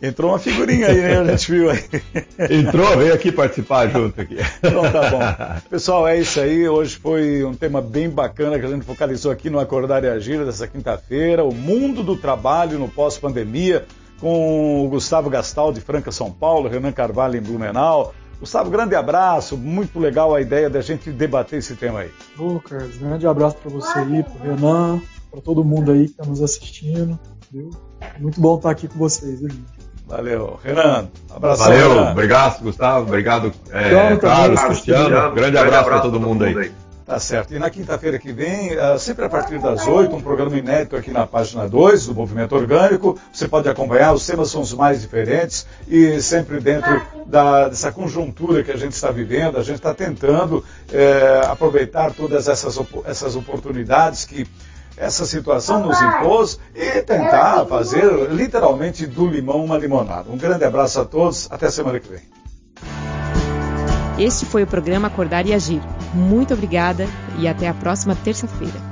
Entrou uma figurinha aí, né? A gente viu aí. Entrou, veio aqui participar junto aqui. Então tá bom. Pessoal, é isso aí. Hoje foi um tema bem bacana que a gente focalizou aqui no Acordar e Agir dessa quinta-feira. O mundo do trabalho no pós-pandemia, com o Gustavo Gastal de Franca, São Paulo, Renan Carvalho em Blumenau, Gustavo, grande abraço, muito legal a ideia da gente debater esse tema aí. Lucas, grande abraço para você aí, para Renan, para todo mundo aí que está nos assistindo. Viu? Muito bom estar aqui com vocês, viu, gente? Valeu. Renan, abraço. Valeu, Renan. obrigado, Gustavo, obrigado, é, Carlos, Cristiano, grande abraço para todo mundo aí. Tá certo. E na quinta-feira que vem, uh, sempre a partir das 8, um programa inédito aqui na página 2 do Movimento Orgânico. Você pode acompanhar, os temas são os mais diferentes e sempre dentro da, dessa conjuntura que a gente está vivendo, a gente está tentando é, aproveitar todas essas, essas oportunidades que essa situação nos impôs e tentar fazer literalmente do limão uma limonada. Um grande abraço a todos, até semana que vem. Este foi o programa Acordar e Agir. Muito obrigada e até a próxima terça-feira.